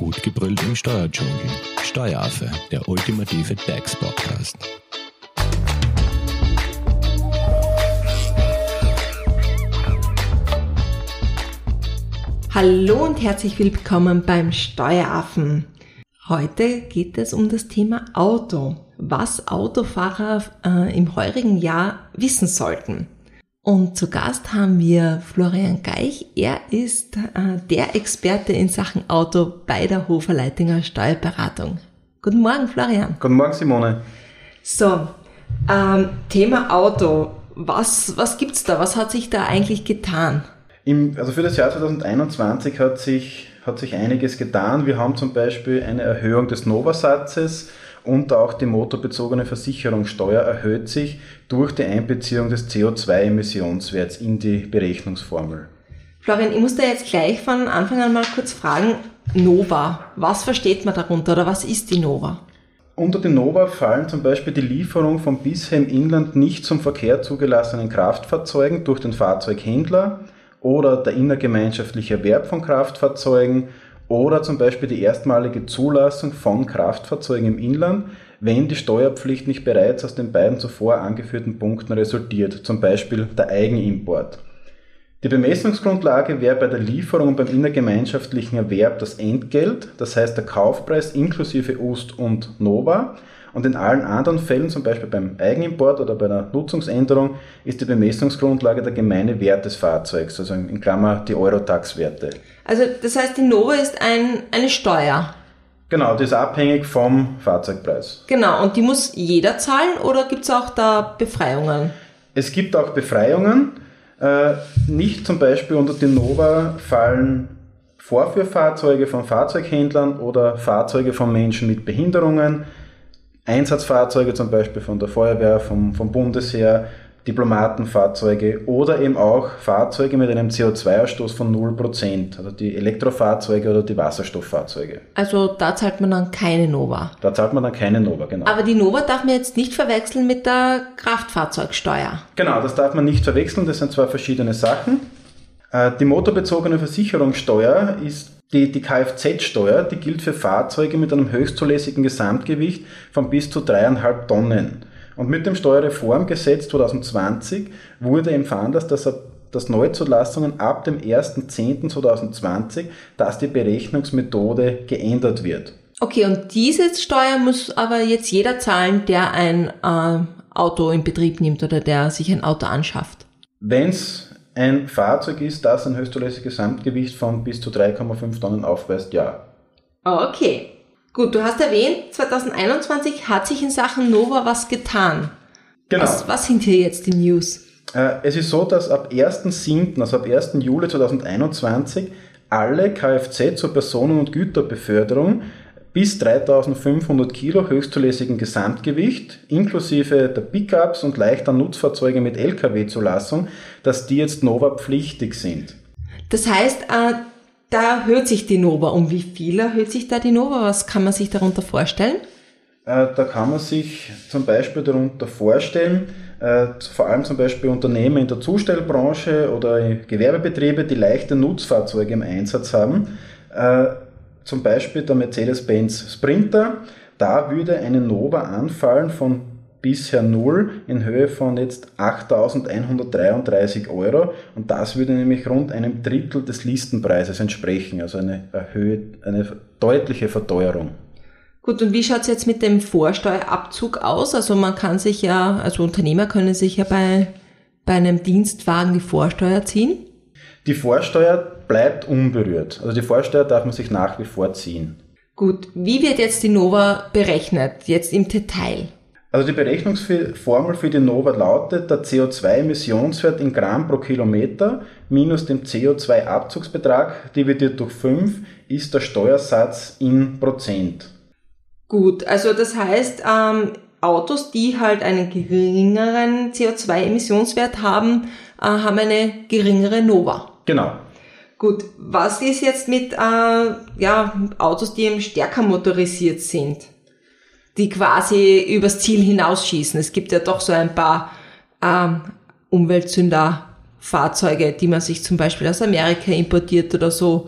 Gut gebrüllt im Steuerdschungel. Steueraffe, der ultimative DAX-Podcast. Hallo und herzlich willkommen beim Steueraffen. Heute geht es um das Thema Auto, was Autofahrer äh, im heurigen Jahr wissen sollten. Und zu Gast haben wir Florian Geich. Er ist äh, der Experte in Sachen Auto bei der Hofer Leitinger Steuerberatung. Guten Morgen, Florian. Guten Morgen, Simone. So, ähm, Thema Auto. Was, was gibt's da? Was hat sich da eigentlich getan? Im, also für das Jahr 2021 hat sich, hat sich einiges getan. Wir haben zum Beispiel eine Erhöhung des Nova-Satzes und auch die motorbezogene Versicherungssteuer erhöht sich durch die Einbeziehung des CO2-Emissionswerts in die Berechnungsformel. Florian, ich muss da jetzt gleich von Anfang an mal kurz fragen, Nova, was versteht man darunter oder was ist die Nova? Unter die Nova fallen zum Beispiel die Lieferung von bisher im Inland nicht zum Verkehr zugelassenen Kraftfahrzeugen durch den Fahrzeughändler oder der innergemeinschaftliche Erwerb von Kraftfahrzeugen oder zum Beispiel die erstmalige Zulassung von Kraftfahrzeugen im Inland, wenn die Steuerpflicht nicht bereits aus den beiden zuvor angeführten Punkten resultiert, zum Beispiel der Eigenimport. Die Bemessungsgrundlage wäre bei der Lieferung und beim innergemeinschaftlichen Erwerb das Entgelt, das heißt der Kaufpreis inklusive Ust und Nova, und in allen anderen Fällen, zum Beispiel beim Eigenimport oder bei einer Nutzungsänderung, ist die Bemessungsgrundlage der gemeine Wert des Fahrzeugs, also in Klammer die Eurotax-Werte. Also das heißt, die Nova ist ein, eine Steuer. Genau, die ist abhängig vom Fahrzeugpreis. Genau, und die muss jeder zahlen oder gibt es auch da Befreiungen? Es gibt auch Befreiungen. Äh, nicht zum Beispiel unter die Nova fallen Vorführfahrzeuge von Fahrzeughändlern oder Fahrzeuge von Menschen mit Behinderungen, Einsatzfahrzeuge zum Beispiel von der Feuerwehr, vom, vom Bundesheer, Diplomatenfahrzeuge oder eben auch Fahrzeuge mit einem CO2-Ausstoß von 0%, also die Elektrofahrzeuge oder die Wasserstofffahrzeuge. Also da zahlt man dann keine Nova. Da zahlt man dann keine Nova, genau. Aber die Nova darf man jetzt nicht verwechseln mit der Kraftfahrzeugsteuer. Genau, das darf man nicht verwechseln, das sind zwei verschiedene Sachen. Äh, die motorbezogene Versicherungssteuer ist die, die Kfz-Steuer, die gilt für Fahrzeuge mit einem höchstzulässigen Gesamtgewicht von bis zu dreieinhalb Tonnen. Und mit dem Steuerreformgesetz 2020 wurde empfangen, dass das dass Neuzulassungen ab dem 1.10.2020, dass die Berechnungsmethode geändert wird. Okay, und diese Steuer muss aber jetzt jeder zahlen, der ein äh, Auto in Betrieb nimmt oder der sich ein Auto anschafft. Wenn es ein Fahrzeug ist, das ein höchstzulässiges Gesamtgewicht von bis zu 3,5 Tonnen aufweist, ja. Okay. Gut, du hast erwähnt, 2021 hat sich in Sachen Nova was getan. Genau. Was, was sind hier jetzt die News? Äh, es ist so, dass ab 1.7., also ab 1. Juli 2021, alle Kfz zur Personen- und Güterbeförderung bis 3500 Kilo höchstzulässigen Gesamtgewicht, inklusive der Pickups und leichter Nutzfahrzeuge mit Lkw-Zulassung, dass die jetzt Nova pflichtig sind. Das heißt, äh, da erhöht sich die Nova. Um wie viel erhöht sich da die Nova? Was kann man sich darunter vorstellen? Äh, da kann man sich zum Beispiel darunter vorstellen, äh, vor allem zum Beispiel Unternehmen in der Zustellbranche oder Gewerbebetriebe, die leichte Nutzfahrzeuge im Einsatz haben, äh, zum Beispiel der Mercedes-Benz Sprinter, da würde eine Nova anfallen von bisher null in Höhe von jetzt 8.133 Euro und das würde nämlich rund einem Drittel des Listenpreises entsprechen, also eine, erhöht, eine deutliche Verteuerung. Gut, und wie schaut es jetzt mit dem Vorsteuerabzug aus? Also man kann sich ja, also Unternehmer können sich ja bei, bei einem Dienstwagen die Vorsteuer ziehen. Die Vorsteuer bleibt unberührt. Also die Vorsteuer darf man sich nach wie vor ziehen. Gut, wie wird jetzt die Nova berechnet, jetzt im Detail? Also die Berechnungsformel für die Nova lautet, der CO2-Emissionswert in Gramm pro Kilometer minus dem CO2-Abzugsbetrag dividiert durch 5 ist der Steuersatz in Prozent. Gut, also das heißt, ähm, Autos, die halt einen geringeren CO2-Emissionswert haben, äh, haben eine geringere Nova. Genau. Gut, was ist jetzt mit äh, ja, Autos, die eben stärker motorisiert sind, die quasi übers Ziel hinausschießen? Es gibt ja doch so ein paar ähm, Umweltsünder-Fahrzeuge, die man sich zum Beispiel aus Amerika importiert oder so.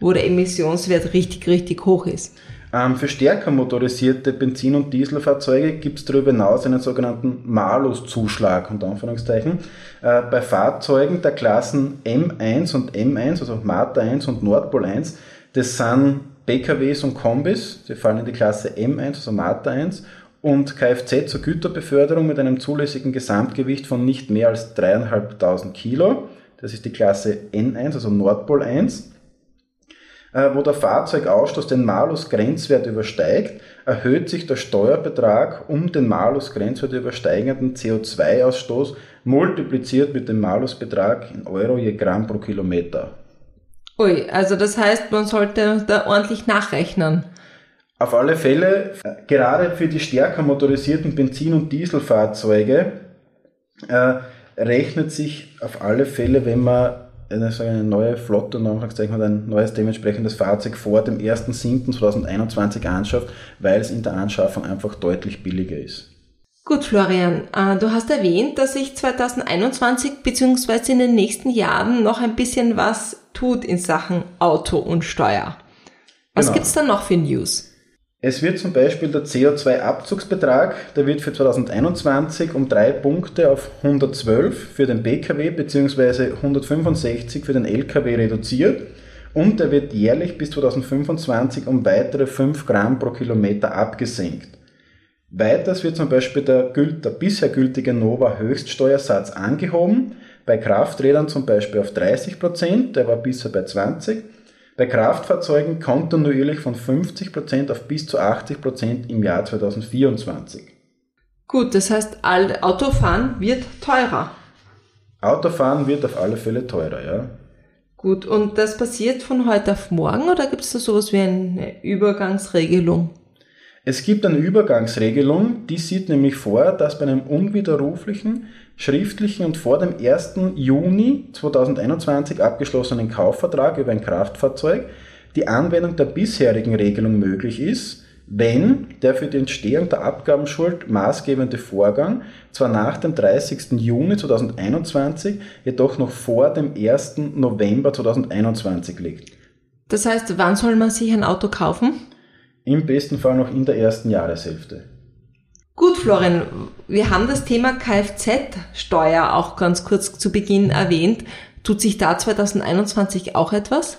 wo der Emissionswert richtig, richtig hoch ist. Ähm, für stärker motorisierte Benzin- und Dieselfahrzeuge gibt es darüber hinaus einen sogenannten Malus-Zuschlag, unter Anführungszeichen. Äh, bei Fahrzeugen der Klassen M1 und M1, also Marta 1 und Nordpol 1, das sind PKWs und Kombis, die fallen in die Klasse M1, also Marta 1, und Kfz zur Güterbeförderung mit einem zulässigen Gesamtgewicht von nicht mehr als 3.500 Kilo. Das ist die Klasse N1, also Nordpol 1. Äh, wo der Fahrzeugausstoß den Malus-Grenzwert übersteigt, erhöht sich der Steuerbetrag um den Malus-Grenzwert übersteigenden CO2-Ausstoß multipliziert mit dem Malus-Betrag in Euro je Gramm pro Kilometer. Ui, also das heißt, man sollte da ordentlich nachrechnen. Auf alle Fälle, äh, gerade für die stärker motorisierten Benzin- und Dieselfahrzeuge, äh, rechnet sich auf alle Fälle, wenn man eine, eine neue Flotte und Anführungszeichen ein neues dementsprechendes Fahrzeug vor dem 1.7.2021 anschafft, weil es in der Anschaffung einfach deutlich billiger ist. Gut, Florian, äh, du hast erwähnt, dass sich 2021 bzw. in den nächsten Jahren noch ein bisschen was tut in Sachen Auto und Steuer. Was genau. gibt's da noch für News? Es wird zum Beispiel der CO2-Abzugsbetrag, der wird für 2021 um drei Punkte auf 112 für den Pkw bzw. 165 für den Lkw reduziert und er wird jährlich bis 2025 um weitere 5 Gramm pro Kilometer abgesenkt. Weiters wird zum Beispiel der, der bisher gültige Nova Höchststeuersatz angehoben, bei Krafträdern zum Beispiel auf 30%, der war bisher bei 20%, bei Kraftfahrzeugen kontinuierlich von 50% auf bis zu 80% im Jahr 2024. Gut, das heißt, Autofahren wird teurer. Autofahren wird auf alle Fälle teurer, ja. Gut, und das passiert von heute auf morgen oder gibt es da sowas wie eine Übergangsregelung? Es gibt eine Übergangsregelung, die sieht nämlich vor, dass bei einem unwiderruflichen schriftlichen und vor dem 1. Juni 2021 abgeschlossenen Kaufvertrag über ein Kraftfahrzeug die Anwendung der bisherigen Regelung möglich ist, wenn der für die Entstehung der Abgabenschuld maßgebende Vorgang zwar nach dem 30. Juni 2021, jedoch noch vor dem 1. November 2021 liegt. Das heißt, wann soll man sich ein Auto kaufen? Im besten Fall noch in der ersten Jahreshälfte. Gut, Florian, wir haben das Thema Kfz-Steuer auch ganz kurz zu Beginn erwähnt. Tut sich da 2021 auch etwas?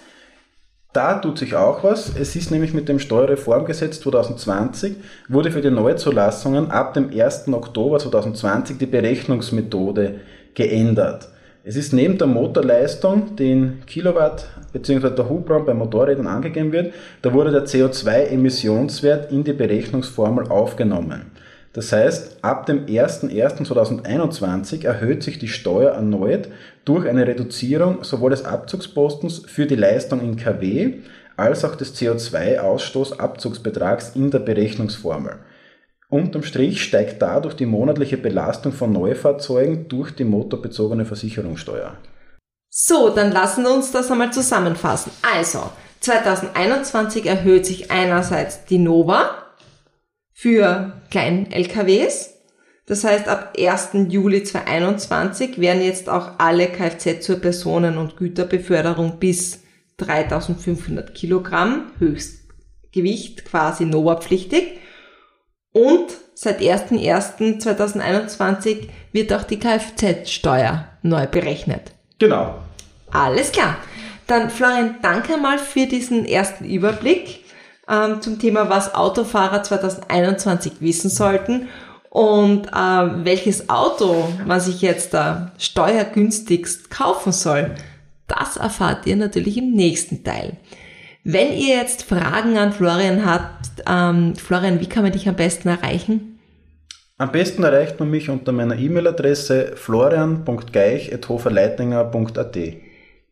Da tut sich auch was. Es ist nämlich mit dem Steuerreformgesetz 2020 wurde für die Neuzulassungen ab dem 1. Oktober 2020 die Berechnungsmethode geändert. Es ist neben der Motorleistung, die in Kilowatt bzw. der Hubraum bei Motorrädern angegeben wird, da wurde der CO2-Emissionswert in die Berechnungsformel aufgenommen. Das heißt, ab dem 01.01.2021 erhöht sich die Steuer erneut durch eine Reduzierung sowohl des Abzugspostens für die Leistung in kW als auch des CO2-Ausstoßabzugsbetrags in der Berechnungsformel. Unterm Strich steigt dadurch die monatliche Belastung von Neufahrzeugen durch die motorbezogene Versicherungssteuer. So, dann lassen wir uns das einmal zusammenfassen. Also, 2021 erhöht sich einerseits die Nova für Klein-LKWs. Das heißt, ab 1. Juli 2021 werden jetzt auch alle Kfz zur Personen- und Güterbeförderung bis 3500 Kilogramm Höchstgewicht quasi NOVA-pflichtig. Und seit 01.01.2021 wird auch die Kfz-Steuer neu berechnet. Genau. Alles klar. Dann Florian, danke mal für diesen ersten Überblick ähm, zum Thema, was Autofahrer 2021 wissen sollten und äh, welches Auto man sich jetzt da steuergünstigst kaufen soll. Das erfahrt ihr natürlich im nächsten Teil. Wenn ihr jetzt Fragen an Florian habt, ähm, Florian, wie kann man dich am besten erreichen? Am besten erreicht man mich unter meiner E-Mail-Adresse florian.geich.hoferleitninger.at.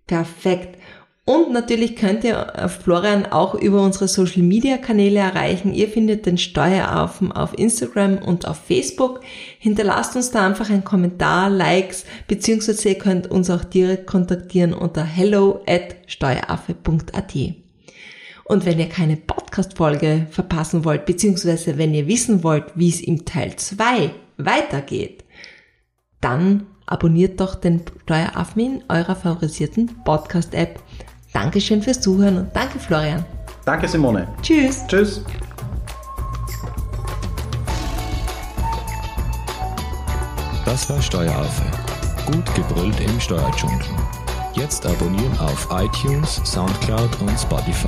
Perfekt. Und natürlich könnt ihr Florian auch über unsere Social Media Kanäle erreichen. Ihr findet den Steueraffen auf Instagram und auf Facebook. Hinterlasst uns da einfach einen Kommentar, Likes, beziehungsweise ihr könnt uns auch direkt kontaktieren unter hello at steueraffe.at. Und wenn ihr keine Podcast-Folge verpassen wollt, beziehungsweise wenn ihr wissen wollt, wie es im Teil 2 weitergeht, dann abonniert doch den Steueraffen in eurer favorisierten Podcast-App Dankeschön fürs Zuhören und danke Florian. Danke Simone. Tschüss. Tschüss. Das war Steueraffe. Gut gebrüllt im Steuerdschungel. Jetzt abonnieren auf iTunes, Soundcloud und Spotify.